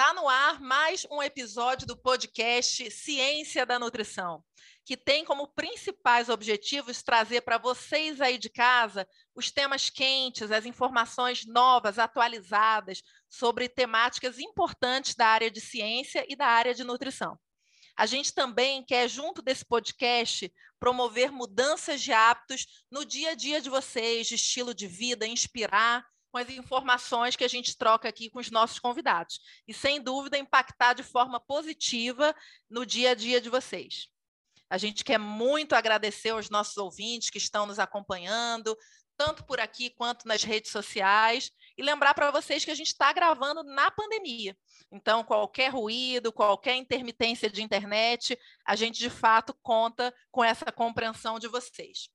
Está no ar mais um episódio do podcast Ciência da Nutrição, que tem como principais objetivos trazer para vocês aí de casa os temas quentes, as informações novas, atualizadas sobre temáticas importantes da área de ciência e da área de nutrição. A gente também quer, junto desse podcast, promover mudanças de hábitos no dia a dia de vocês, de estilo de vida, inspirar com as informações que a gente troca aqui com os nossos convidados. E, sem dúvida, impactar de forma positiva no dia a dia de vocês. A gente quer muito agradecer aos nossos ouvintes que estão nos acompanhando, tanto por aqui quanto nas redes sociais, e lembrar para vocês que a gente está gravando na pandemia. Então, qualquer ruído, qualquer intermitência de internet, a gente de fato conta com essa compreensão de vocês.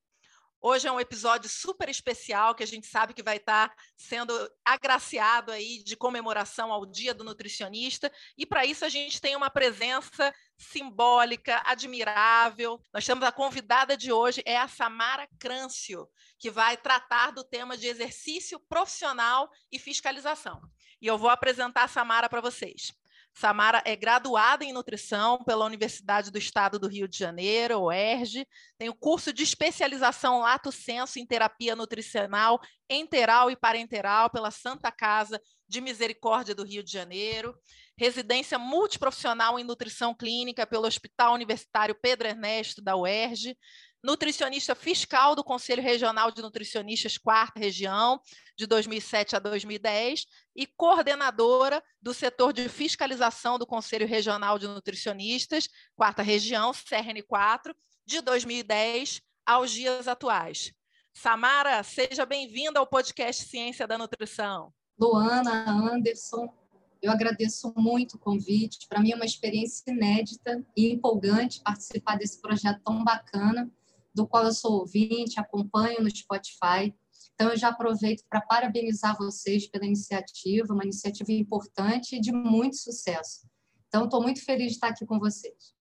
Hoje é um episódio super especial que a gente sabe que vai estar sendo agraciado aí de comemoração ao Dia do Nutricionista, e para isso a gente tem uma presença simbólica, admirável. Nós temos a convidada de hoje é a Samara Crâncio, que vai tratar do tema de exercício profissional e fiscalização. E eu vou apresentar a Samara para vocês. Samara é graduada em nutrição pela Universidade do Estado do Rio de Janeiro, UERJ, tem o curso de especialização Lato Senso em terapia nutricional enteral e parenteral pela Santa Casa de Misericórdia do Rio de Janeiro, residência multiprofissional em nutrição clínica pelo Hospital Universitário Pedro Ernesto da UERJ, nutricionista fiscal do Conselho Regional de Nutricionistas, quarta região, de 2007 a 2010, e coordenadora do setor de fiscalização do Conselho Regional de Nutricionistas, quarta região, CRN4, de 2010 aos dias atuais. Samara, seja bem-vinda ao podcast Ciência da Nutrição. Luana, Anderson, eu agradeço muito o convite. Para mim é uma experiência inédita e empolgante participar desse projeto tão bacana do qual eu sou ouvinte, acompanho no Spotify. Então, eu já aproveito para parabenizar vocês pela iniciativa, uma iniciativa importante e de muito sucesso. Então, estou muito feliz de estar aqui com vocês.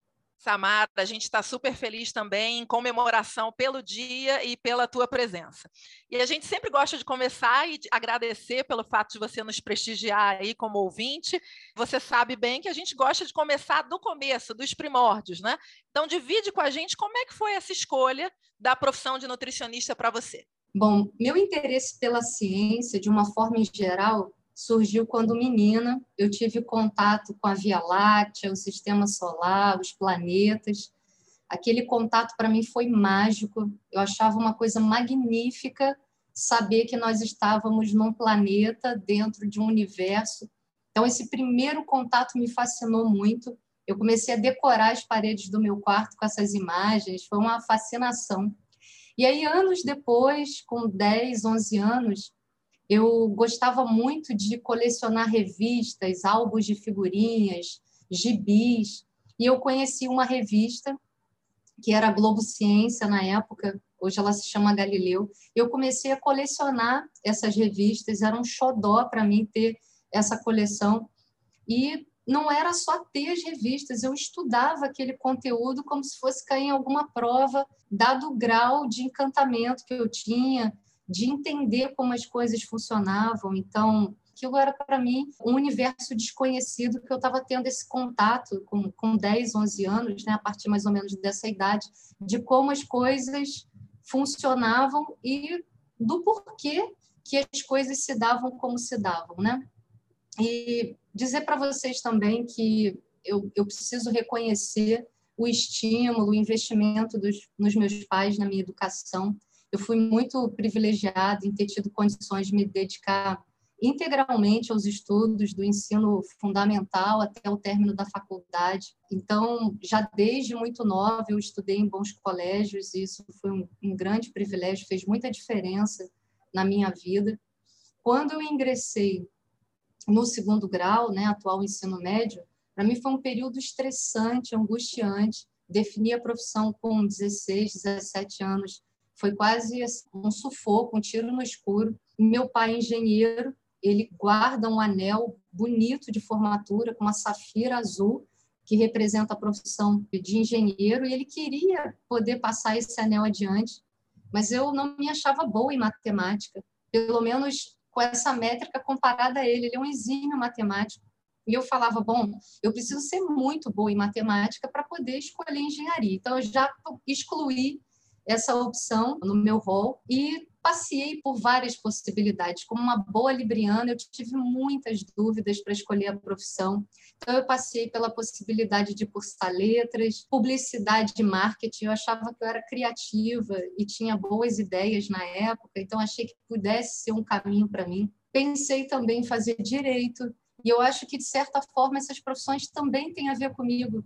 Samara, a gente está super feliz também em comemoração pelo dia e pela tua presença. E a gente sempre gosta de começar e de agradecer pelo fato de você nos prestigiar aí como ouvinte. Você sabe bem que a gente gosta de começar do começo, dos primórdios, né? Então, divide com a gente como é que foi essa escolha da profissão de nutricionista para você. Bom, meu interesse pela ciência, de uma forma em geral, surgiu quando menina. Eu tive contato com a Via Láctea, o sistema solar, os planetas. Aquele contato para mim foi mágico. Eu achava uma coisa magnífica saber que nós estávamos num planeta dentro de um universo. Então esse primeiro contato me fascinou muito. Eu comecei a decorar as paredes do meu quarto com essas imagens, foi uma fascinação. E aí anos depois, com 10, 11 anos, eu gostava muito de colecionar revistas, álbuns de figurinhas, gibis, e eu conheci uma revista que era Globo Ciência na época, hoje ela se chama Galileu. Eu comecei a colecionar essas revistas, era um xodó para mim ter essa coleção. E não era só ter as revistas, eu estudava aquele conteúdo como se fosse cair em alguma prova, dado o grau de encantamento que eu tinha, de entender como as coisas funcionavam. Então, aquilo era para mim um universo desconhecido que eu estava tendo esse contato com, com 10, 11 anos, né, a partir mais ou menos dessa idade, de como as coisas funcionavam e do porquê que as coisas se davam como se davam, né? E dizer para vocês também que eu, eu preciso reconhecer o estímulo, o investimento dos, nos meus pais na minha educação eu fui muito privilegiada em ter tido condições de me dedicar integralmente aos estudos do ensino fundamental até o término da faculdade. Então, já desde muito nova, eu estudei em bons colégios e isso foi um, um grande privilégio, fez muita diferença na minha vida. Quando eu ingressei no segundo grau, né, atual ensino médio, Para mim foi um período estressante, angustiante. Defini a profissão com 16, 17 anos. Foi quase assim, um sufoco, um tiro no escuro. Meu pai, engenheiro, ele guarda um anel bonito de formatura com uma safira azul que representa a profissão de engenheiro e ele queria poder passar esse anel adiante, mas eu não me achava boa em matemática, pelo menos com essa métrica comparada a ele. Ele é um exímio matemático. E eu falava, bom, eu preciso ser muito boa em matemática para poder escolher engenharia. Então, eu já excluí essa opção no meu rol e passei por várias possibilidades. Como uma boa libriana, eu tive muitas dúvidas para escolher a profissão. Então, eu passei pela possibilidade de cursar letras, publicidade e marketing. Eu achava que eu era criativa e tinha boas ideias na época, então achei que pudesse ser um caminho para mim. Pensei também em fazer direito, e eu acho que, de certa forma, essas profissões também têm a ver comigo.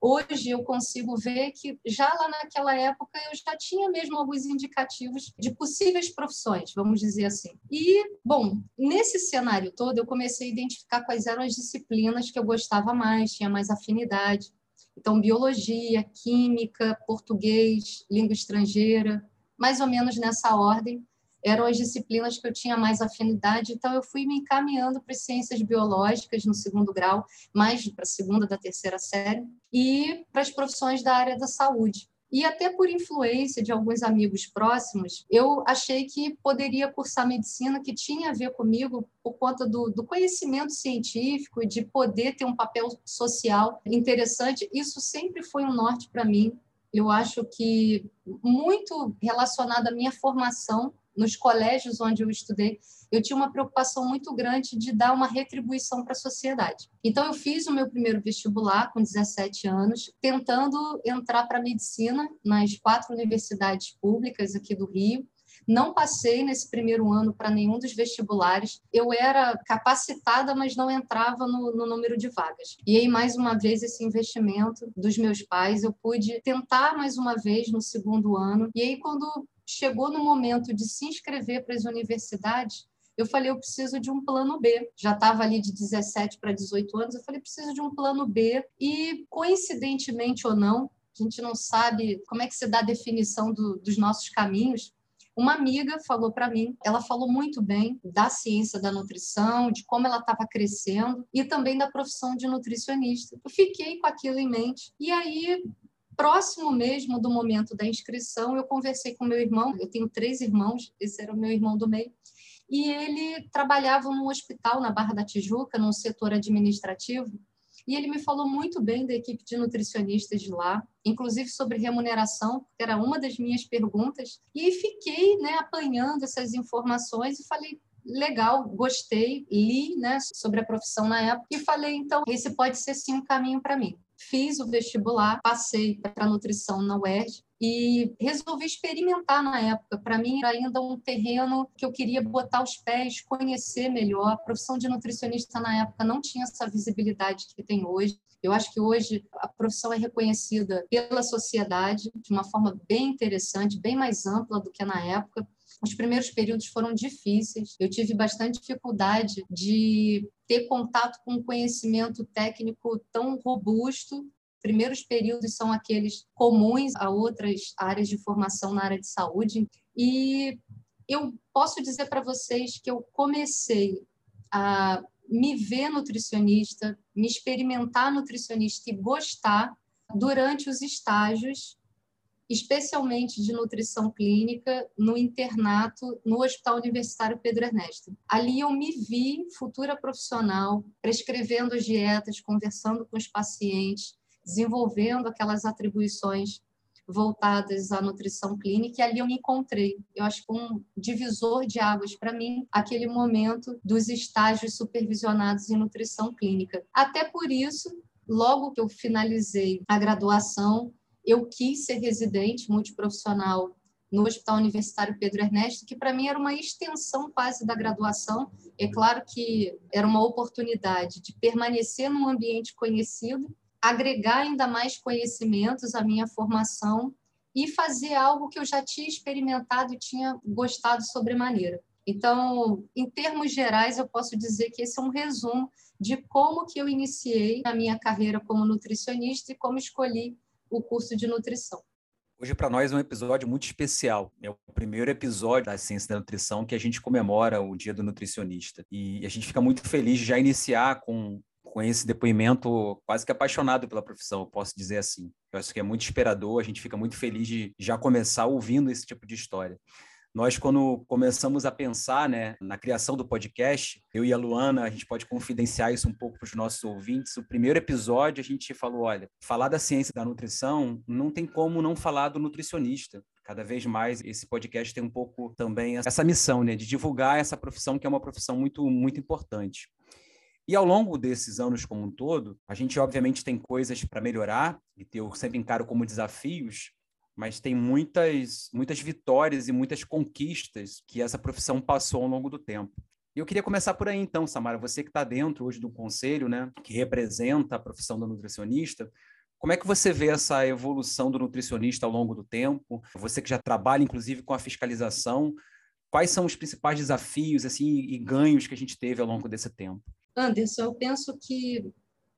Hoje eu consigo ver que já lá naquela época eu já tinha mesmo alguns indicativos de possíveis profissões, vamos dizer assim. E, bom, nesse cenário todo eu comecei a identificar quais eram as disciplinas que eu gostava mais, tinha mais afinidade. Então, biologia, química, português, língua estrangeira, mais ou menos nessa ordem eram as disciplinas que eu tinha mais afinidade, então eu fui me encaminhando para ciências biológicas no segundo grau, mais para a segunda da terceira série, e para as profissões da área da saúde. E até por influência de alguns amigos próximos, eu achei que poderia cursar medicina, que tinha a ver comigo por conta do, do conhecimento científico de poder ter um papel social interessante. Isso sempre foi um norte para mim. Eu acho que muito relacionado à minha formação nos colégios onde eu estudei, eu tinha uma preocupação muito grande de dar uma retribuição para a sociedade. Então, eu fiz o meu primeiro vestibular com 17 anos, tentando entrar para medicina nas quatro universidades públicas aqui do Rio. Não passei nesse primeiro ano para nenhum dos vestibulares. Eu era capacitada, mas não entrava no, no, número de vagas. E aí, mais uma vez, esse investimento dos meus pais, eu pude tentar mais uma vez no segundo ano. E aí, quando chegou no momento de se inscrever para as universidades, eu falei, eu preciso de um plano B. Já estava ali de 17 para 18 anos, eu falei, preciso de um plano B. E, coincidentemente ou não, a gente não sabe como é que se dá a definição do, dos nossos caminhos. Uma amiga falou para mim, ela falou muito bem da ciência da nutrição, de como ela estava crescendo e também da profissão de nutricionista. Eu fiquei com aquilo em mente. E aí, próximo mesmo do momento da inscrição, eu conversei com meu irmão. Eu tenho três irmãos, esse era o meu irmão do meio. E ele trabalhava num hospital na Barra da Tijuca, num setor administrativo. E ele me falou muito bem da equipe de nutricionistas de lá, inclusive sobre remuneração, que era uma das minhas perguntas. E fiquei né, apanhando essas informações e falei, legal, gostei, li né, sobre a profissão na época e falei, então, esse pode ser sim um caminho para mim fiz o vestibular, passei para nutrição na UERJ e resolvi experimentar na época. Para mim era ainda um terreno que eu queria botar os pés, conhecer melhor. A profissão de nutricionista na época não tinha essa visibilidade que tem hoje. Eu acho que hoje a profissão é reconhecida pela sociedade de uma forma bem interessante, bem mais ampla do que na época. Os primeiros períodos foram difíceis. Eu tive bastante dificuldade de ter contato com um conhecimento técnico tão robusto. Primeiros períodos são aqueles comuns a outras áreas de formação na área de saúde. E eu posso dizer para vocês que eu comecei a me ver nutricionista, me experimentar nutricionista e gostar durante os estágios especialmente de nutrição clínica, no internato no Hospital Universitário Pedro Ernesto. Ali eu me vi futura profissional, prescrevendo as dietas, conversando com os pacientes, desenvolvendo aquelas atribuições voltadas à nutrição clínica e ali eu me encontrei. Eu acho que um divisor de águas para mim, aquele momento dos estágios supervisionados em nutrição clínica. Até por isso, logo que eu finalizei a graduação, eu quis ser residente multiprofissional no Hospital Universitário Pedro Ernesto, que para mim era uma extensão quase da graduação. É claro que era uma oportunidade de permanecer num ambiente conhecido, agregar ainda mais conhecimentos à minha formação e fazer algo que eu já tinha experimentado e tinha gostado sobremaneira. Então, em termos gerais, eu posso dizer que esse é um resumo de como que eu iniciei a minha carreira como nutricionista e como escolhi o curso de nutrição. Hoje, para nós, é um episódio muito especial. É o primeiro episódio da Ciência da Nutrição que a gente comemora o Dia do Nutricionista. E a gente fica muito feliz de já iniciar com, com esse depoimento quase que apaixonado pela profissão, eu posso dizer assim. Eu acho que é muito esperador, a gente fica muito feliz de já começar ouvindo esse tipo de história. Nós, quando começamos a pensar né, na criação do podcast, eu e a Luana, a gente pode confidenciar isso um pouco para os nossos ouvintes. O primeiro episódio, a gente falou: olha, falar da ciência da nutrição não tem como não falar do nutricionista. Cada vez mais esse podcast tem um pouco também essa missão, né, de divulgar essa profissão que é uma profissão muito, muito importante. E ao longo desses anos como um todo, a gente obviamente tem coisas para melhorar e eu sempre encaro como desafios, mas tem muitas, muitas vitórias e muitas conquistas que essa profissão passou ao longo do tempo. Eu queria começar por aí, então, Samara, você que está dentro hoje do conselho, né, que representa a profissão do nutricionista, como é que você vê essa evolução do nutricionista ao longo do tempo? Você que já trabalha, inclusive, com a fiscalização, quais são os principais desafios assim, e ganhos que a gente teve ao longo desse tempo? Anderson, eu penso que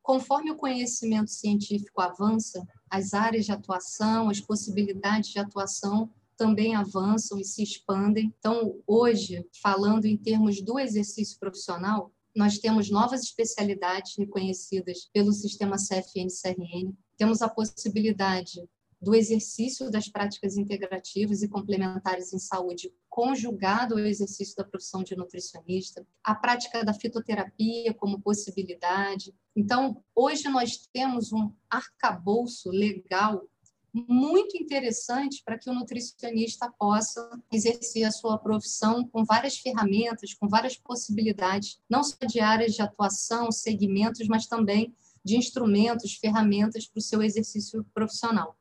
conforme o conhecimento científico avança, as áreas de atuação, as possibilidades de atuação também avançam e se expandem. Então, hoje, falando em termos do exercício profissional, nós temos novas especialidades reconhecidas pelo sistema CFN-CRN, temos a possibilidade do exercício das práticas integrativas e complementares em saúde, conjugado ao exercício da profissão de nutricionista, a prática da fitoterapia como possibilidade. Então, hoje nós temos um arcabouço legal muito interessante para que o nutricionista possa exercer a sua profissão com várias ferramentas, com várias possibilidades, não só de áreas de atuação, segmentos, mas também de instrumentos, ferramentas para o seu exercício profissional.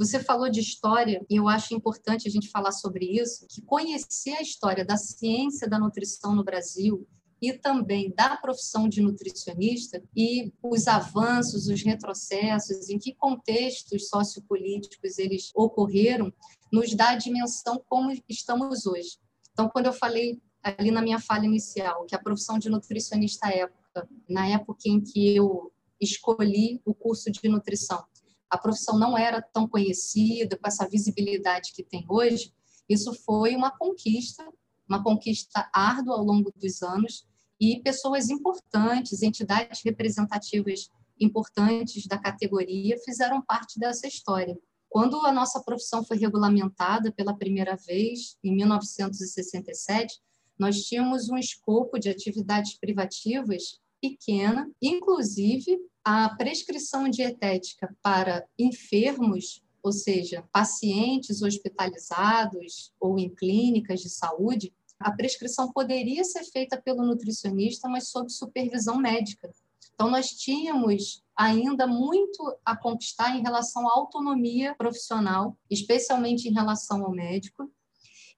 Você falou de história, e eu acho importante a gente falar sobre isso, que conhecer a história da ciência da nutrição no Brasil e também da profissão de nutricionista e os avanços, os retrocessos, em que contextos sociopolíticos eles ocorreram, nos dá a dimensão como estamos hoje. Então, quando eu falei ali na minha fala inicial que a profissão de nutricionista à época, na época em que eu escolhi o curso de nutrição, a profissão não era tão conhecida, com essa visibilidade que tem hoje, isso foi uma conquista, uma conquista árdua ao longo dos anos, e pessoas importantes, entidades representativas importantes da categoria fizeram parte dessa história. Quando a nossa profissão foi regulamentada pela primeira vez, em 1967, nós tínhamos um escopo de atividades privativas pequena, inclusive a prescrição dietética para enfermos, ou seja, pacientes hospitalizados ou em clínicas de saúde, a prescrição poderia ser feita pelo nutricionista, mas sob supervisão médica. Então, nós tínhamos ainda muito a conquistar em relação à autonomia profissional, especialmente em relação ao médico.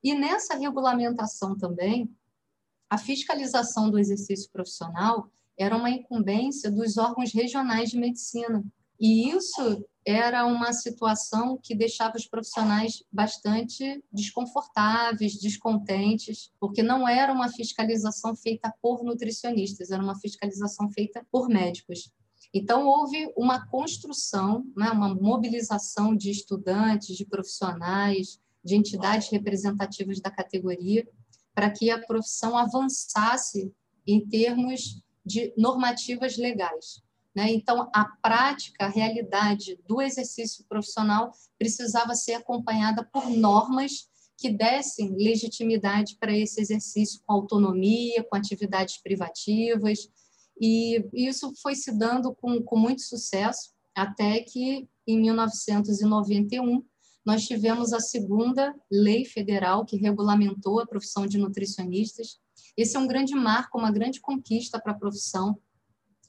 E nessa regulamentação também, a fiscalização do exercício profissional era uma incumbência dos órgãos regionais de medicina. E isso era uma situação que deixava os profissionais bastante desconfortáveis, descontentes, porque não era uma fiscalização feita por nutricionistas, era uma fiscalização feita por médicos. Então, houve uma construção, né, uma mobilização de estudantes, de profissionais, de entidades representativas da categoria, para que a profissão avançasse em termos de normativas legais. Né? Então, a prática, a realidade do exercício profissional precisava ser acompanhada por normas que dessem legitimidade para esse exercício com autonomia, com atividades privativas, e isso foi se dando com, com muito sucesso, até que, em 1991, nós tivemos a segunda lei federal que regulamentou a profissão de nutricionistas, esse é um grande marco, uma grande conquista para a profissão.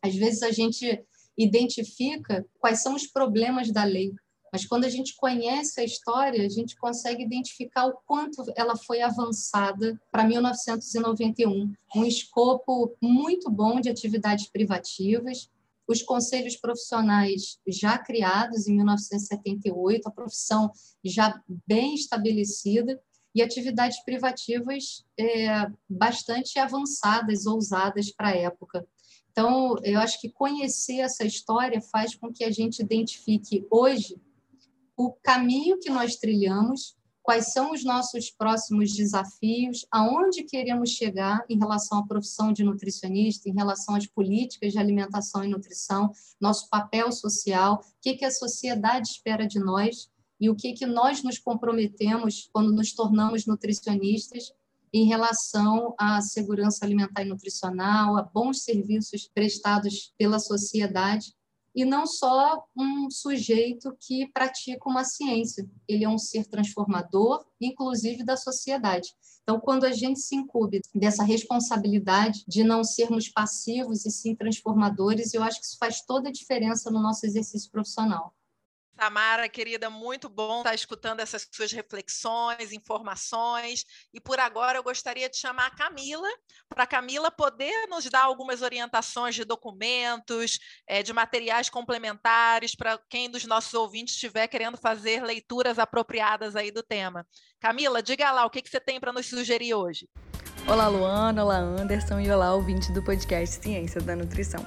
Às vezes a gente identifica quais são os problemas da lei, mas quando a gente conhece a história, a gente consegue identificar o quanto ela foi avançada para 1991. Um escopo muito bom de atividades privativas, os conselhos profissionais já criados em 1978, a profissão já bem estabelecida, e atividades privativas é, bastante avançadas, ousadas para a época. Então, eu acho que conhecer essa história faz com que a gente identifique hoje o caminho que nós trilhamos, quais são os nossos próximos desafios, aonde queremos chegar em relação à profissão de nutricionista, em relação às políticas de alimentação e nutrição, nosso papel social, o que, que a sociedade espera de nós e o que, que nós nos comprometemos quando nos tornamos nutricionistas em relação à segurança alimentar e nutricional, a bons serviços prestados pela sociedade, e não só um sujeito que pratica uma ciência, ele é um ser transformador, inclusive da sociedade. Então, quando a gente se incube dessa responsabilidade de não sermos passivos e sim transformadores, eu acho que isso faz toda a diferença no nosso exercício profissional. Samara, querida, muito bom estar escutando essas suas reflexões, informações. E por agora eu gostaria de chamar a Camila, para a Camila poder nos dar algumas orientações de documentos, é, de materiais complementares, para quem dos nossos ouvintes estiver querendo fazer leituras apropriadas aí do tema. Camila, diga lá, o que, que você tem para nos sugerir hoje? Olá, Luana, olá, Anderson e olá, ouvinte do podcast Ciência da Nutrição.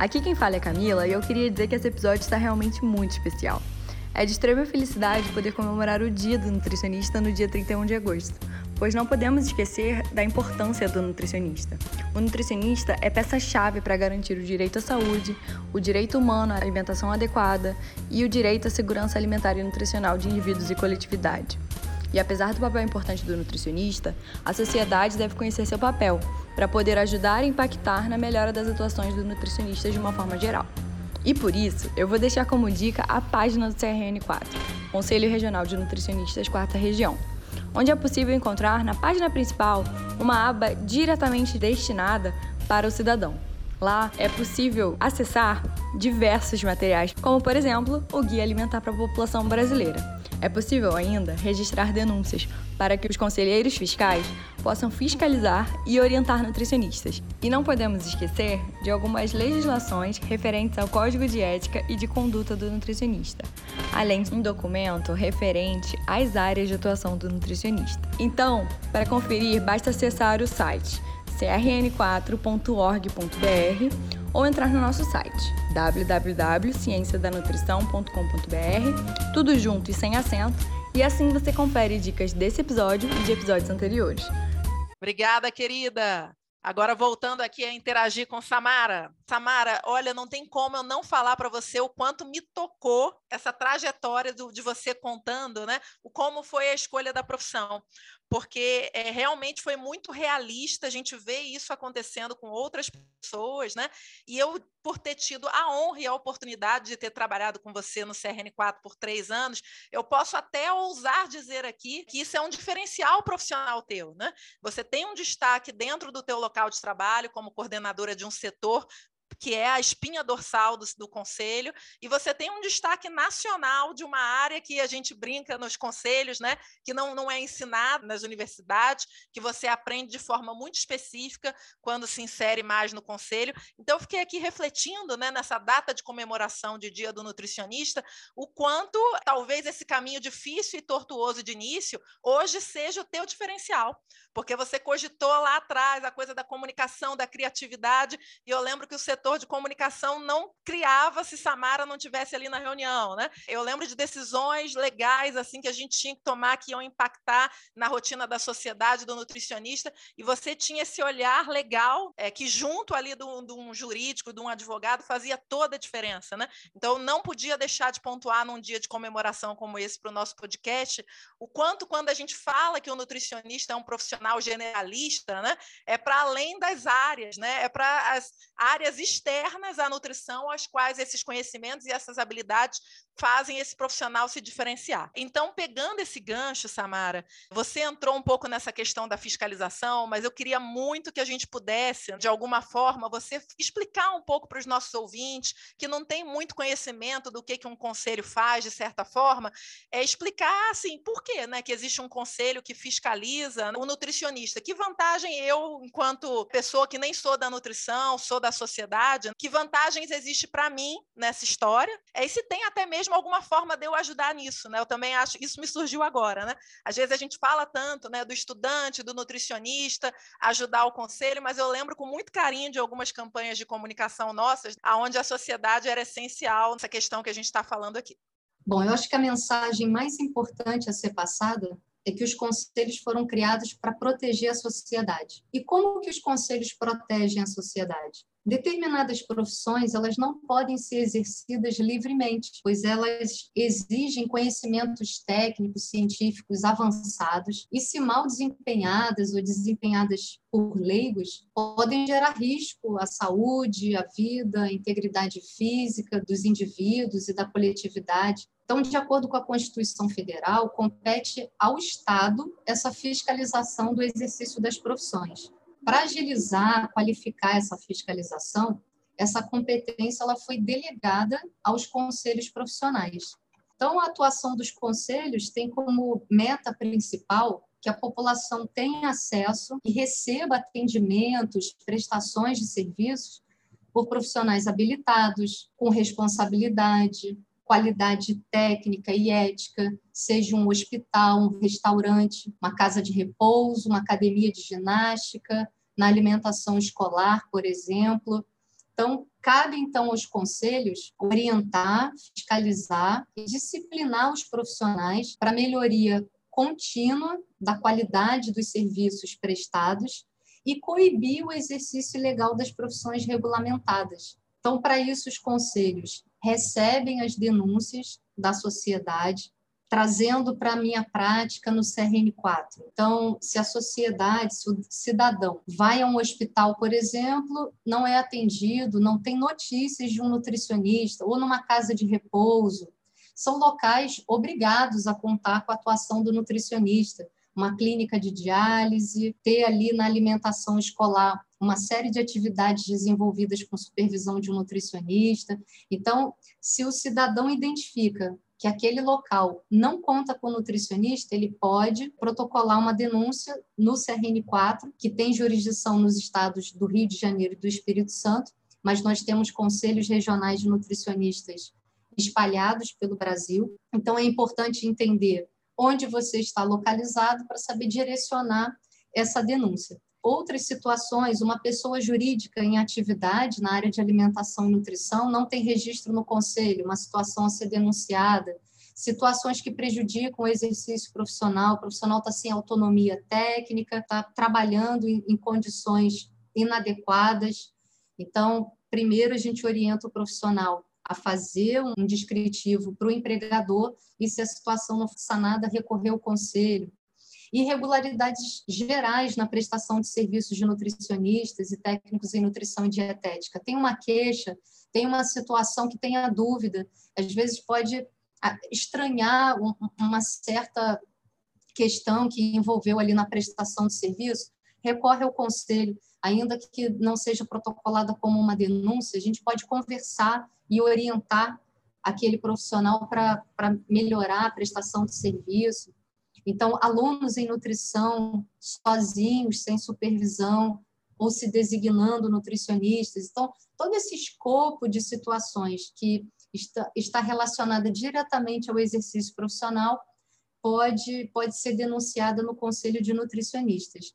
Aqui quem fala é Camila e eu queria dizer que esse episódio está realmente muito especial. É de extrema felicidade poder comemorar o Dia do Nutricionista no dia 31 de agosto, pois não podemos esquecer da importância do nutricionista. O nutricionista é peça-chave para garantir o direito à saúde, o direito humano à alimentação adequada e o direito à segurança alimentar e nutricional de indivíduos e coletividade. E apesar do papel importante do nutricionista, a sociedade deve conhecer seu papel para poder ajudar e impactar na melhora das atuações do nutricionista de uma forma geral. E por isso, eu vou deixar como dica a página do CRN4, Conselho Regional de Nutricionistas Quarta Região, onde é possível encontrar na página principal uma aba diretamente destinada para o cidadão. Lá é possível acessar diversos materiais, como por exemplo o Guia Alimentar para a População Brasileira é possível ainda registrar denúncias para que os conselheiros fiscais possam fiscalizar e orientar nutricionistas. E não podemos esquecer de algumas legislações referentes ao Código de Ética e de Conduta do Nutricionista, além de um documento referente às áreas de atuação do nutricionista. Então, para conferir, basta acessar o site crn4.org.br ou entrar no nosso site www.cienciadanutrição.com.br, tudo junto e sem acento, e assim você confere dicas desse episódio e de episódios anteriores. Obrigada, querida! Agora voltando aqui a interagir com Samara. Samara, olha, não tem como eu não falar para você o quanto me tocou essa trajetória do, de você contando, né? O como foi a escolha da profissão porque é, realmente foi muito realista, a gente vê isso acontecendo com outras pessoas, né? E eu, por ter tido a honra e a oportunidade de ter trabalhado com você no CRN4 por três anos, eu posso até ousar dizer aqui que isso é um diferencial profissional teu, né? Você tem um destaque dentro do teu local de trabalho como coordenadora de um setor que é a espinha dorsal do, do, conselho, e você tem um destaque nacional de uma área que a gente brinca nos conselhos, né, que não, não é ensinado nas universidades, que você aprende de forma muito específica quando se insere mais no conselho. Então, eu fiquei aqui refletindo né, nessa data de comemoração de Dia do Nutricionista, o quanto talvez esse caminho difícil e tortuoso de início hoje seja o teu diferencial, porque você cogitou lá atrás a coisa da comunicação, da criatividade, e eu lembro que o setor de comunicação não criava se Samara não tivesse ali na reunião, né? Eu lembro de decisões legais assim que a gente tinha que tomar que iam impactar na rotina da sociedade do nutricionista, e você tinha esse olhar legal é, que junto ali de um jurídico, de um advogado, fazia toda a diferença, né? Então não podia deixar de pontuar num dia de comemoração como esse para o nosso podcast, o quanto quando a gente fala que o nutricionista é um profissional generalista, né? É para além das áreas, né? É para as áreas externas à nutrição, às quais esses conhecimentos e essas habilidades fazem esse profissional se diferenciar. Então, pegando esse gancho, Samara, você entrou um pouco nessa questão da fiscalização, mas eu queria muito que a gente pudesse, de alguma forma, você explicar um pouco para os nossos ouvintes que não tem muito conhecimento do que, que um conselho faz, de certa forma, é explicar assim, por quê, né, que existe um conselho que fiscaliza o nutricionista. Que vantagem eu, enquanto pessoa que nem sou da nutrição, sou da sociedade, que vantagens existe para mim nessa história, é, e se tem até mesmo alguma forma de eu ajudar nisso, né? Eu também acho, isso me surgiu agora, né? Às vezes a gente fala tanto, né, do estudante, do nutricionista, ajudar o conselho, mas eu lembro com muito carinho de algumas campanhas de comunicação nossas, aonde a sociedade era essencial nessa questão que a gente está falando aqui. Bom, eu acho que a mensagem mais importante a ser passada é que os conselhos foram criados para proteger a sociedade. E como que os conselhos protegem a sociedade? Determinadas profissões, elas não podem ser exercidas livremente, pois elas exigem conhecimentos técnicos, científicos avançados, e se mal desempenhadas ou desempenhadas por leigos, podem gerar risco à saúde, à vida, à integridade física dos indivíduos e da coletividade. Então, de acordo com a Constituição Federal, compete ao Estado essa fiscalização do exercício das profissões. Para agilizar, qualificar essa fiscalização, essa competência ela foi delegada aos conselhos profissionais. Então, a atuação dos conselhos tem como meta principal que a população tenha acesso e receba atendimentos, prestações de serviços por profissionais habilitados, com responsabilidade, qualidade técnica e ética, seja um hospital, um restaurante, uma casa de repouso, uma academia de ginástica, na alimentação escolar, por exemplo. Então, cabe então aos conselhos orientar, fiscalizar e disciplinar os profissionais para melhoria contínua da qualidade dos serviços prestados e coibir o exercício ilegal das profissões regulamentadas. Então, para isso, os conselhos recebem as denúncias da sociedade, trazendo para a minha prática no CRN4. Então, se a sociedade, se o cidadão vai a um hospital, por exemplo, não é atendido, não tem notícias de um nutricionista, ou numa casa de repouso, são locais obrigados a contar com a atuação do nutricionista, uma clínica de diálise, ter ali na alimentação escolar uma série de atividades desenvolvidas com supervisão de um nutricionista. Então, se o cidadão identifica que aquele local não conta com nutricionista, ele pode protocolar uma denúncia no CRN4, que tem jurisdição nos estados do Rio de Janeiro e do Espírito Santo, mas nós temos conselhos regionais de nutricionistas espalhados pelo Brasil. Então, é importante entender onde você está localizado para saber direcionar essa denúncia. Outras situações, uma pessoa jurídica em atividade na área de alimentação e nutrição não tem registro no conselho, uma situação a ser denunciada, situações que prejudicam o exercício profissional, o profissional está sem autonomia técnica, está trabalhando em, em condições inadequadas. Então, primeiro a gente orienta o profissional a fazer um descritivo para o empregador e, se a situação não for sanada, recorrer ao conselho. Irregularidades gerais na prestação de serviços de nutricionistas e técnicos em nutrição e dietética. Tem uma queixa, tem uma situação que tem a dúvida, às vezes pode estranhar uma certa questão que envolveu ali na prestação de serviço, recorre ao conselho, ainda que não seja protocolada como uma denúncia, a gente pode conversar e orientar aquele profissional para melhorar a prestação de serviço. Então, alunos em nutrição sozinhos, sem supervisão, ou se designando nutricionistas. Então, todo esse escopo de situações que está, está relacionada diretamente ao exercício profissional pode, pode ser denunciada no Conselho de Nutricionistas.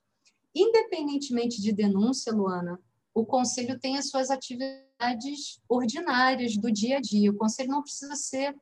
Independentemente de denúncia, Luana, o conselho tem as suas atividades ordinárias do dia a dia. O conselho não precisa ser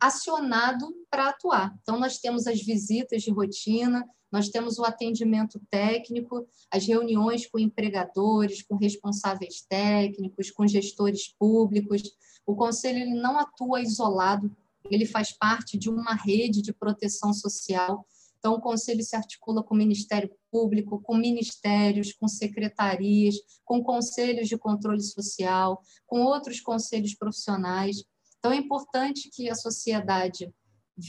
acionado para atuar. Então, nós temos as visitas de rotina, nós temos o atendimento técnico, as reuniões com empregadores, com responsáveis técnicos, com gestores públicos. O conselho ele não atua isolado, ele faz parte de uma rede de proteção social então, o conselho se articula com o Ministério Público, com ministérios, com secretarias, com conselhos de controle social, com outros conselhos profissionais. Então, é importante que a sociedade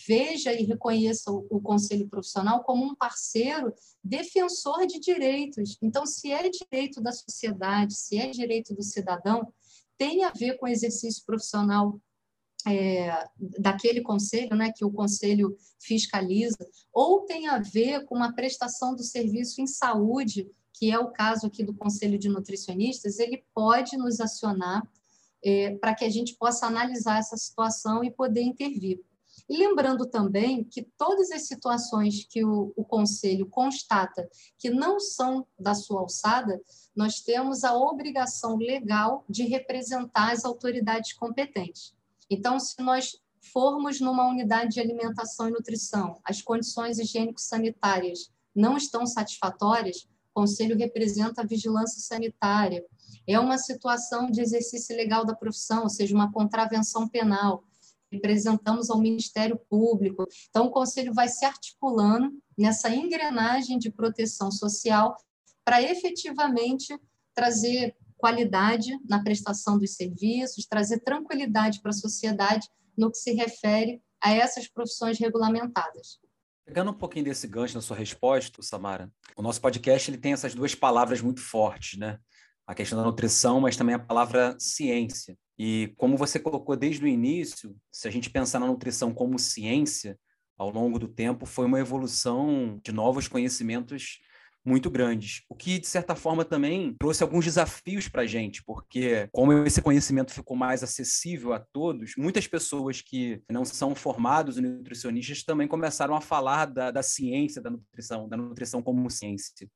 veja e reconheça o, o, conselho profissional como um parceiro defensor de direitos. Então, se é direito da sociedade, se é direito do cidadão, tem a ver com o exercício profissional é, daquele conselho, né, que o conselho fiscaliza, ou tem a ver com uma prestação do serviço em saúde que é o caso aqui do Conselho de Nutricionistas, ele pode nos acionar é, para que a gente possa analisar essa situação e poder intervir. E lembrando também que todas as situações que o, o Conselho constata que não são da sua alçada, nós temos a obrigação legal de representar as autoridades competentes. Então, se nós formos numa unidade de alimentação e nutrição, as condições higiênico-sanitárias não estão satisfatórias, o Conselho representa a vigilância sanitária. É uma situação de exercício legal da profissão, ou seja, uma contravenção penal representamos ao Ministério Público. Então, o Conselho vai se articulando nessa engrenagem de proteção social para efetivamente trazer qualidade na prestação dos serviços, trazer tranquilidade para a sociedade no que se refere a essas profissões regulamentadas. Pegando um pouquinho desse gancho na sua resposta, Samara, o nosso podcast ele tem essas duas palavras muito fortes, né? A questão da nutrição, mas também a palavra ciência. E como você colocou desde o início, se a gente pensar na nutrição como ciência, ao longo do tempo, foi uma evolução de novos conhecimentos muito grandes, o que, de certa forma, também trouxe alguns desafios para a gente, porque, como esse conhecimento ficou mais acessível a todos, muitas pessoas que não são formados nutricionistas também começaram a falar da, da ciência da nutrição, da nutrição como ciência.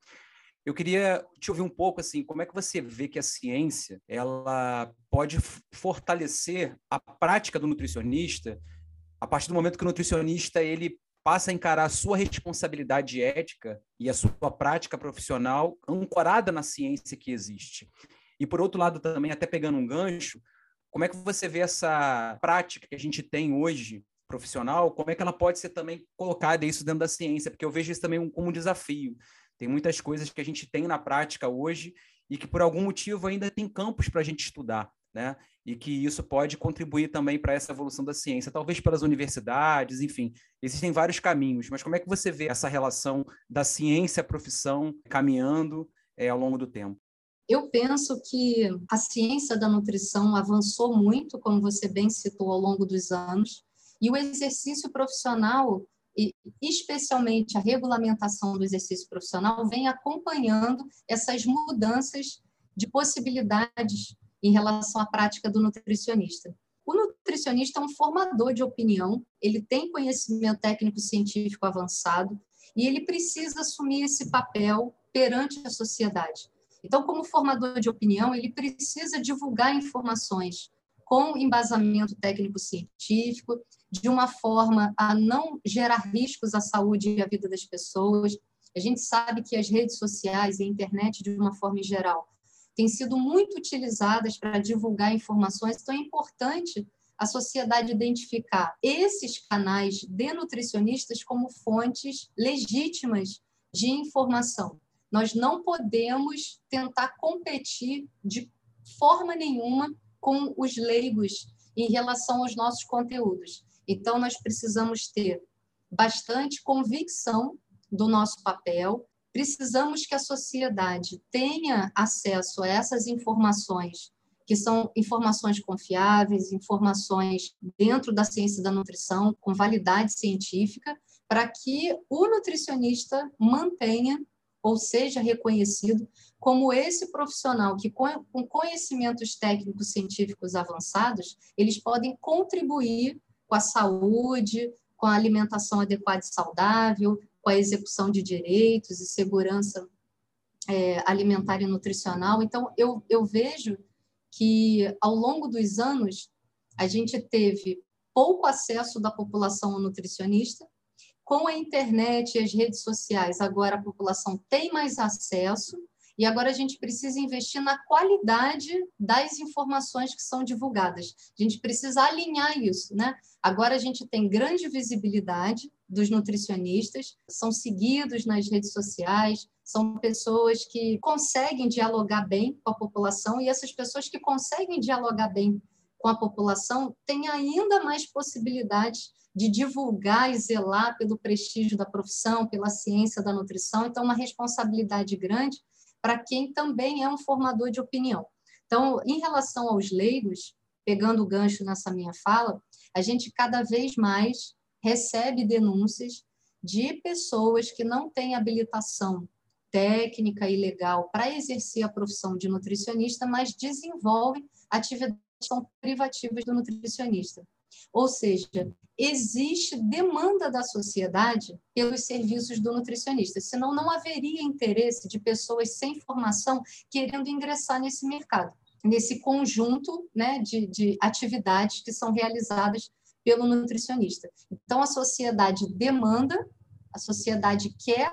Eu queria te ouvir um pouco assim, como é que você vê que a ciência ela pode fortalecer a prática do nutricionista a partir do momento que o nutricionista ele passa a encarar a sua responsabilidade ética e a sua prática profissional ancorada na ciência que existe. E por outro lado também, até pegando um gancho, como é que você vê essa prática que a gente tem hoje profissional, como é que ela pode ser também colocada isso dentro da ciência? Porque eu vejo isso também como um desafio. Tem muitas coisas que a gente tem na prática hoje e que por algum motivo ainda tem campos para a gente estudar, né? E que isso pode contribuir também para essa evolução da ciência, talvez pelas universidades, enfim, existem vários caminhos. Mas como é que você vê essa relação da ciência profissão caminhando é, ao longo do tempo? Eu penso que a ciência da nutrição avançou muito, como você bem citou, ao longo dos anos, e o exercício profissional e especialmente a regulamentação do exercício profissional, vem acompanhando essas mudanças de possibilidades em relação à prática do nutricionista. O nutricionista é um formador de opinião, ele tem conhecimento técnico-científico avançado e ele precisa assumir esse papel perante a sociedade. Então, como formador de opinião, ele precisa divulgar informações com embasamento técnico-científico, de uma forma a não gerar riscos à saúde e à vida das pessoas. A gente sabe que as redes sociais e a internet, de uma forma geral, têm sido muito utilizadas para divulgar informações, então é importante a sociedade identificar esses canais de nutricionistas como fontes legítimas de informação. Nós não podemos tentar competir de forma nenhuma com os leigos em relação aos nossos conteúdos. Então, nós precisamos ter bastante convicção do nosso papel, precisamos que a sociedade tenha acesso a essas informações, que são informações confiáveis, informações dentro da ciência da nutrição, com validade científica, para que o nutricionista mantenha ou seja reconhecido como esse profissional que, com conhecimentos técnicos científicos avançados, eles podem contribuir com a saúde, com a alimentação adequada e saudável, com a execução de direitos e segurança é, alimentar e nutricional. Então, eu, eu vejo que, ao longo dos anos, a gente teve pouco acesso da população ao nutricionista, com a internet e as redes sociais, agora a população tem mais acesso e agora a gente precisa investir na qualidade das informações que são divulgadas. A gente precisa alinhar isso, né? Agora a gente tem grande visibilidade dos nutricionistas, são seguidos nas redes sociais, são pessoas que conseguem dialogar bem com a população e essas pessoas que conseguem dialogar bem com a população têm ainda mais possibilidades de divulgar e zelar pelo prestígio da profissão, pela ciência da nutrição. Então, uma responsabilidade grande para quem também é um formador de opinião. Então, em relação aos leigos, pegando o gancho nessa minha fala, a gente cada vez mais recebe denúncias de pessoas que não têm habilitação técnica e legal para exercer a profissão de nutricionista, mas desenvolvem atividades privativas do nutricionista. Ou seja, existe demanda da sociedade pelos serviços do nutricionista, senão não haveria interesse de pessoas sem formação querendo ingressar nesse mercado, nesse conjunto né, de, de atividades que são realizadas pelo nutricionista. Então, a sociedade demanda, a sociedade quer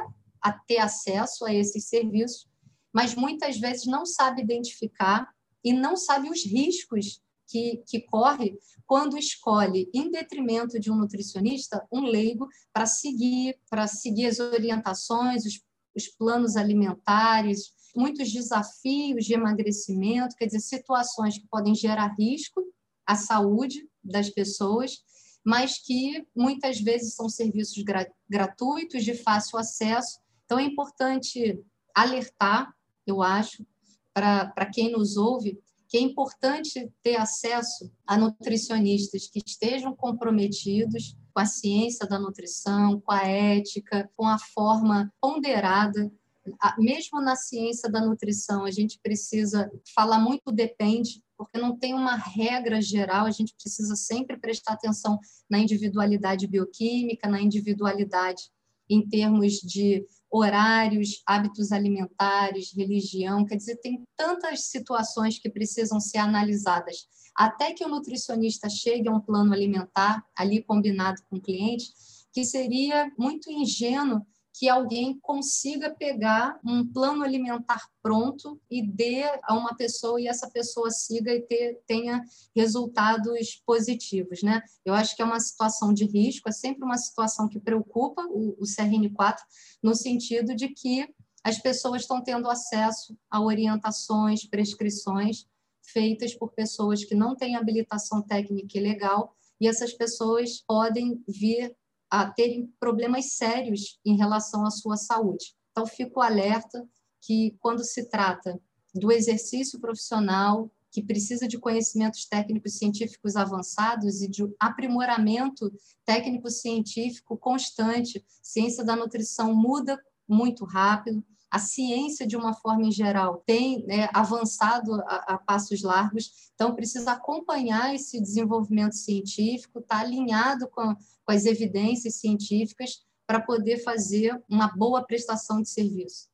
ter acesso a esses serviços, mas muitas vezes não sabe identificar e não sabe os riscos que, que corre quando escolhe, em detrimento de um nutricionista, um leigo para seguir, para seguir as orientações, os, os planos alimentares, muitos desafios de emagrecimento, quer dizer, situações que podem gerar risco à saúde das pessoas, mas que muitas vezes são serviços gra gratuitos, de fácil acesso. Então, é importante alertar, eu acho, para quem nos ouve, que é importante ter acesso a nutricionistas que estejam comprometidos com a ciência da nutrição, com a ética, com a forma ponderada. Mesmo na ciência da nutrição, a gente precisa falar muito depende, porque não tem uma regra geral, a gente precisa sempre prestar atenção na individualidade bioquímica, na individualidade em termos de horários, hábitos alimentares, religião, quer dizer, tem tantas situações que precisam ser analisadas. Até que o nutricionista chegue a um plano alimentar, ali combinado com o cliente, que seria muito ingênuo que alguém consiga pegar um plano alimentar pronto e dê a uma pessoa e essa pessoa siga e ter, tenha resultados positivos, né? Eu acho que é uma situação de risco, é sempre uma situação que preocupa o, o CRN4 no sentido de que as pessoas estão tendo acesso a orientações, prescrições feitas por pessoas que não têm habilitação técnica e legal, e essas pessoas podem vir a terem problemas sérios em relação à sua saúde. Então, fico alerta que, quando se trata do exercício profissional, que precisa de conhecimentos técnicos científicos avançados e de aprimoramento técnico-científico constante, ciência da nutrição muda muito rápido, a ciência, de uma forma em geral, tem né, avançado a, a, passos largos, então precisa acompanhar esse desenvolvimento científico, estar tá alinhado com, com as evidências científicas para poder fazer uma boa prestação de serviço.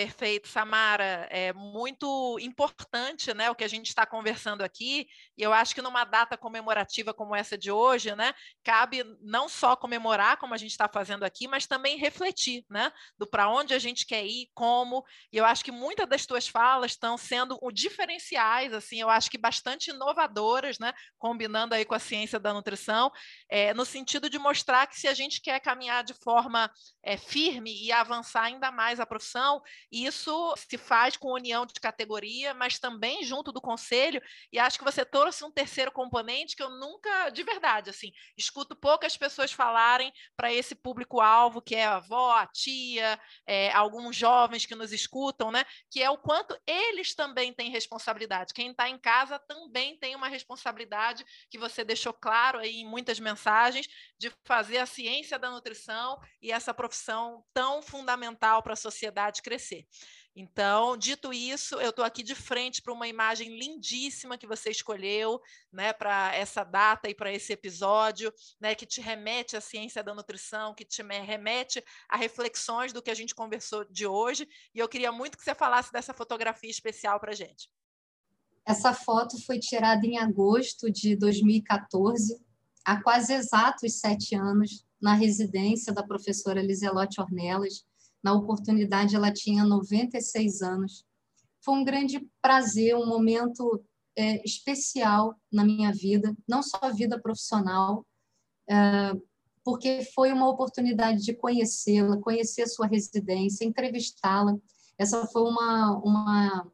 Perfeito, Samara. É muito importante, né, o que a gente está conversando aqui. E eu acho que numa data comemorativa como essa de hoje, né, cabe não só comemorar como a gente está fazendo aqui, mas também refletir, né, do para onde a gente quer ir, como. E eu acho que muitas das tuas falas estão sendo diferenciais, assim, eu acho que bastante inovadoras, né, combinando aí com a ciência da nutrição, é, no sentido de mostrar que se a gente quer caminhar de forma é, firme e avançar ainda mais a profissão isso se faz com união de categoria, mas também junto do conselho. E acho que você trouxe um terceiro componente que eu nunca, de verdade, assim, escuto poucas pessoas falarem para esse público-alvo, que é a avó, a tia, é, alguns jovens que nos escutam, né? Que é o quanto eles também têm responsabilidade. Quem está em casa também tem uma responsabilidade que você deixou claro aí em muitas mensagens de fazer a ciência da nutrição e essa profissão tão fundamental para a sociedade crescer. Então, dito isso, eu estou aqui de frente para uma imagem lindíssima que você escolheu, né, para essa data e para esse episódio, né, que te remete à ciência da nutrição, que te remete a reflexões do que a gente conversou de hoje. E eu queria muito que você falasse dessa fotografia especial para gente. Essa foto foi tirada em agosto de 2014, há quase exatos sete anos, na residência da professora Liselotte Ornelas, na oportunidade, ela tinha 96 anos. Foi um grande prazer, um momento é, especial na minha vida, não só a vida profissional, é, porque foi uma oportunidade de conhecê-la, conhecer a sua residência, entrevistá-la. Essa foi uma, uma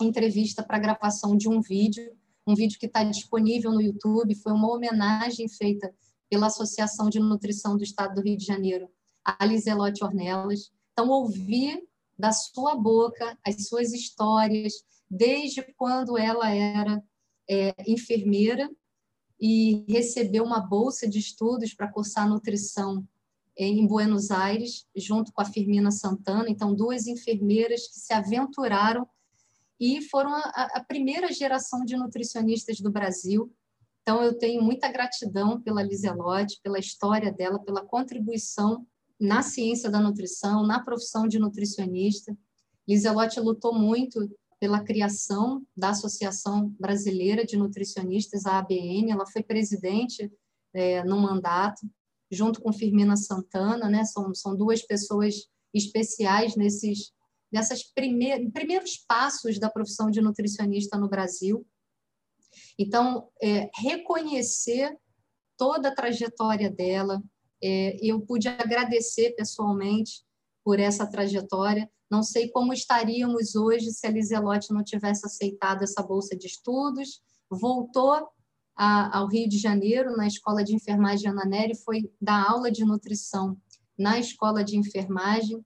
entrevista para gravação de um vídeo, um vídeo que está disponível no YouTube. Foi uma homenagem feita pela Associação de Nutrição do Estado do Rio de Janeiro a Liselotte Ornelas. Então, ouvir da sua boca as suas histórias, desde quando ela era é, enfermeira e recebeu uma bolsa de estudos para cursar nutrição em Buenos Aires, junto com a Firmina Santana. Então, duas enfermeiras que se aventuraram e foram a, a primeira geração de nutricionistas do Brasil. Então, eu tenho muita gratidão pela Liselotte, pela história dela, pela contribuição na ciência da nutrição, na profissão de nutricionista. Liselotte lutou muito pela criação da Associação Brasileira de Nutricionistas, a ABN. Ela foi presidente é, no mandato junto com Firmina Santana, né? São, são duas pessoas especiais nesses nessas primeiros, primeiros passos da profissão de nutricionista no Brasil. Então, é, reconhecer toda a trajetória dela, é, eu pude agradecer pessoalmente por essa trajetória. Não sei como estaríamos hoje se a Liselotte não tivesse aceitado essa bolsa de estudos, voltou a, ao Rio de Janeiro, na Escola de Enfermagem Ana Nery, foi dar aula de nutrição na Escola de Enfermagem,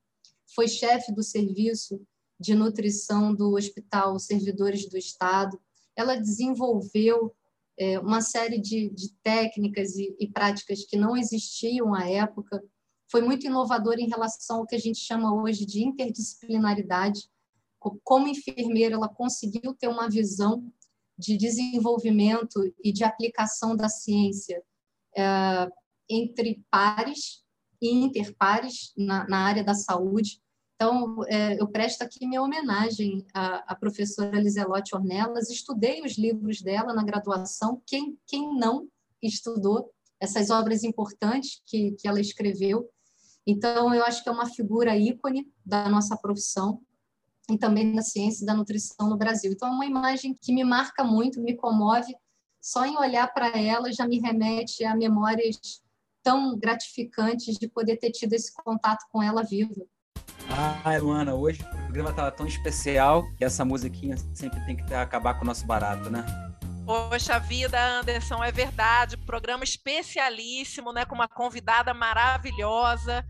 foi chefe do serviço de nutrição do Hospital Servidores do Estado. Ela desenvolveu é, uma série de, de técnicas e, e práticas que não existiam à época. Foi muito inovadora em relação ao que a gente chama hoje de interdisciplinaridade. Como enfermeira, ela conseguiu ter uma visão de desenvolvimento e de aplicação da ciência é, entre pares e interpares na, na área da saúde. Então, é, eu presto aqui minha homenagem à, à professora Liselotte Ornelas. Estudei os livros dela na graduação. Quem, quem não estudou essas obras importantes que, que ela escreveu? Então, eu acho que é uma figura ícone da nossa profissão e também da ciência da nutrição no Brasil. Então, é uma imagem que me marca muito, me comove. Só em olhar para ela já me remete a memórias tão gratificantes de poder ter tido esse contato com ela viva. Ai, Luana, hoje o programa estava tão especial que essa musiquinha sempre tem que acabar com o nosso barato, né? Poxa vida, Anderson, é verdade. Programa especialíssimo, né? Com uma convidada maravilhosa.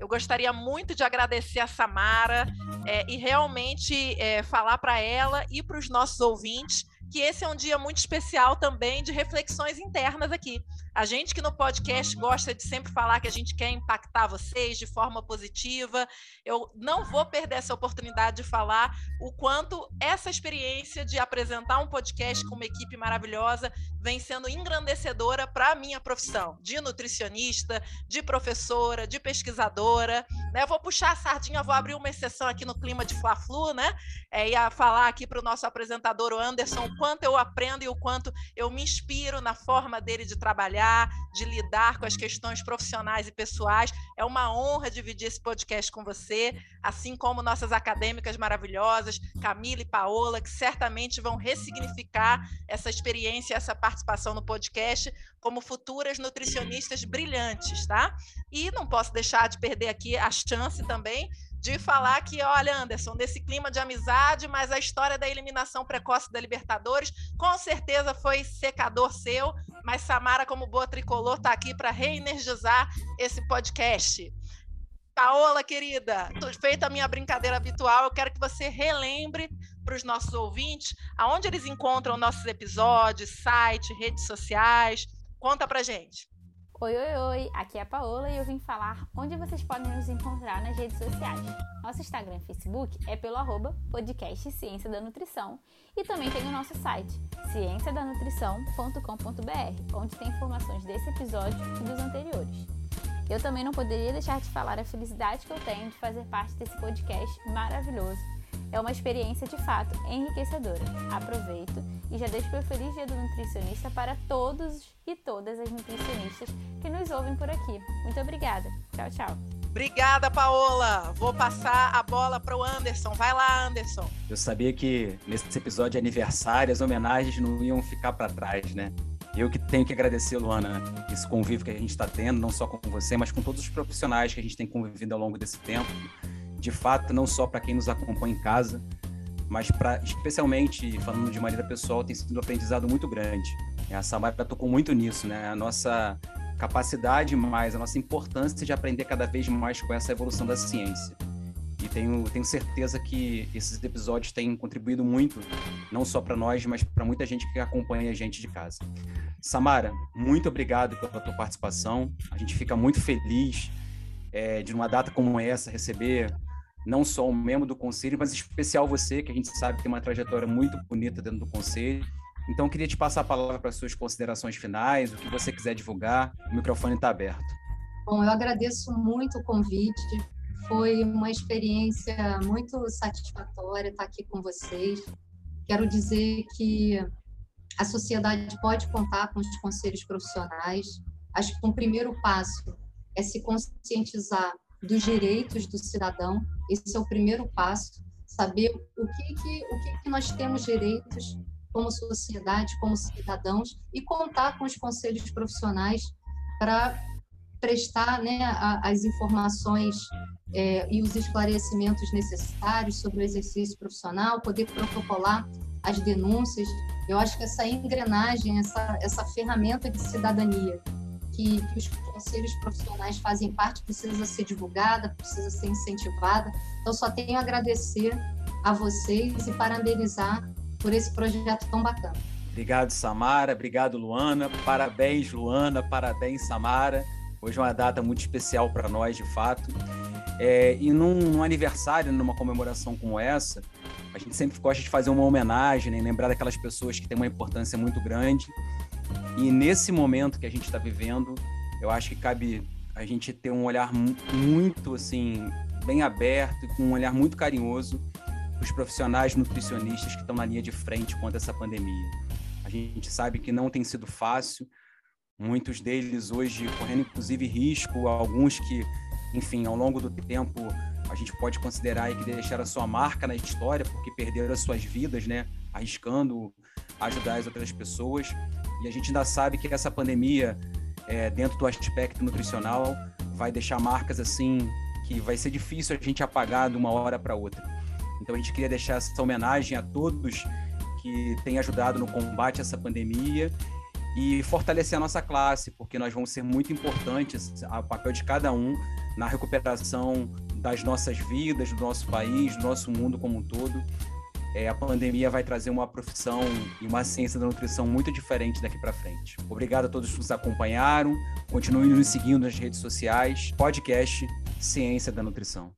Eu gostaria muito de agradecer a Samara é, e realmente é, falar para ela e para os nossos ouvintes que esse é um dia muito especial também de reflexões internas aqui. A gente que no podcast gosta de sempre falar que a gente quer impactar vocês de forma positiva. Eu não vou perder essa oportunidade de falar o quanto essa experiência de apresentar um podcast com uma equipe maravilhosa vem sendo engrandecedora para a minha profissão de nutricionista, de professora, de pesquisadora. Né? Vou puxar a sardinha, vou abrir uma exceção aqui no clima de Fla-Flu, né? É, e a falar aqui para o nosso apresentador, o Anderson, o quanto eu aprendo e o quanto eu me inspiro na forma dele de trabalhar de lidar com as questões profissionais e pessoais. É uma honra dividir esse podcast com você, assim como nossas acadêmicas maravilhosas, Camila e Paola, que certamente vão ressignificar essa experiência, essa participação no podcast como futuras nutricionistas brilhantes, tá? E não posso deixar de perder aqui a chance também de falar que, olha, Anderson, nesse clima de amizade, mas a história da eliminação precoce da Libertadores com certeza foi secador seu, mas Samara, como boa tricolor, está aqui para reenergizar esse podcast. Paola, querida, feita a minha brincadeira habitual, eu quero que você relembre para os nossos ouvintes aonde eles encontram nossos episódios, site, redes sociais. Conta para gente. Oi, oi, oi! Aqui é a Paola e eu vim falar onde vocês podem nos encontrar nas redes sociais. Nosso Instagram e Facebook é pelo arroba podcast Ciência da Nutrição e também tem o nosso site cienciadanutrição.com.br, onde tem informações desse episódio e dos anteriores. Eu também não poderia deixar de falar a felicidade que eu tenho de fazer parte desse podcast maravilhoso é uma experiência de fato enriquecedora. Aproveito e já deixo meu feliz dia do nutricionista para todos e todas as nutricionistas que nos ouvem por aqui. Muito obrigada. Tchau, tchau. Obrigada, Paola. Vou passar a bola para o Anderson. Vai lá, Anderson. Eu sabia que nesse episódio de aniversário as homenagens não iam ficar para trás, né? Eu que tenho que agradecer, Luana, esse convívio que a gente está tendo, não só com você, mas com todos os profissionais que a gente tem convivido ao longo desse tempo de fato, não só para quem nos acompanha em casa, mas para especialmente falando de maneira pessoal, tem sido um aprendizado muito grande. A Samara tocou muito nisso, né? A nossa capacidade mais, a nossa importância de aprender cada vez mais com essa evolução da ciência. E tenho, tenho certeza que esses episódios têm contribuído muito, não só para nós, mas para muita gente que acompanha a gente de casa. Samara, muito obrigado pela tua participação. A gente fica muito feliz é, de uma data como essa receber não só um membro do conselho, mas em especial você, que a gente sabe que tem uma trajetória muito bonita dentro do conselho. Então, queria te passar a palavra para suas considerações finais, o que você quiser divulgar. O microfone está aberto. Bom, eu agradeço muito o convite. Foi uma experiência muito satisfatória estar aqui com vocês. Quero dizer que a sociedade pode contar com os conselhos profissionais. Acho que um primeiro passo é se conscientizar dos direitos do cidadão. Esse é o primeiro passo, saber o que que o que, que nós temos direitos como sociedade, como cidadãos e contar com os conselhos profissionais para prestar né, as informações é, e os esclarecimentos necessários sobre o exercício profissional, poder protocolar as denúncias. Eu acho que essa engrenagem, essa, essa ferramenta de cidadania que, que os conselhos profissionais fazem parte precisa ser divulgada, precisa ser incentivada. Então, só tenho a agradecer a vocês e parabenizar por esse projeto tão bacana. Obrigado, Samara. Obrigado, Luana. Parabéns, Luana. Parabéns, Samara. Hoje é uma data muito especial para nós, de fato. É, e num, num, aniversário, numa comemoração como essa, a gente sempre gosta de fazer uma homenagem, né? lembrar daquelas pessoas que têm uma importância muito grande. E nesse momento que a gente está vivendo, eu acho que cabe a gente ter um olhar muito, assim, bem aberto, com um olhar muito carinhoso os profissionais nutricionistas que estão na linha de frente contra essa pandemia. A gente sabe que não tem sido fácil, muitos deles hoje correndo inclusive risco, alguns que, enfim, ao longo do tempo a gente pode considerar que deixaram a sua marca na história porque perderam as suas vidas, né, arriscando ajudar as outras pessoas. E a gente ainda sabe que essa pandemia, é, dentro do aspecto nutricional, vai deixar marcas assim que vai ser difícil a gente apagar de uma hora para outra. Então a gente queria deixar essa homenagem a todos que têm ajudado no combate a essa pandemia e fortalecer a nossa classe, porque nós vamos ser muito importantes, o papel de cada um na recuperação das nossas vidas, do nosso país, do nosso mundo como um todo é, a pandemia vai trazer uma profissão e uma ciência da nutrição muito diferente daqui para frente. Obrigado a todos que nos acompanharam. Continuem nos seguindo nas redes sociais. Podcast Ciência da Nutrição.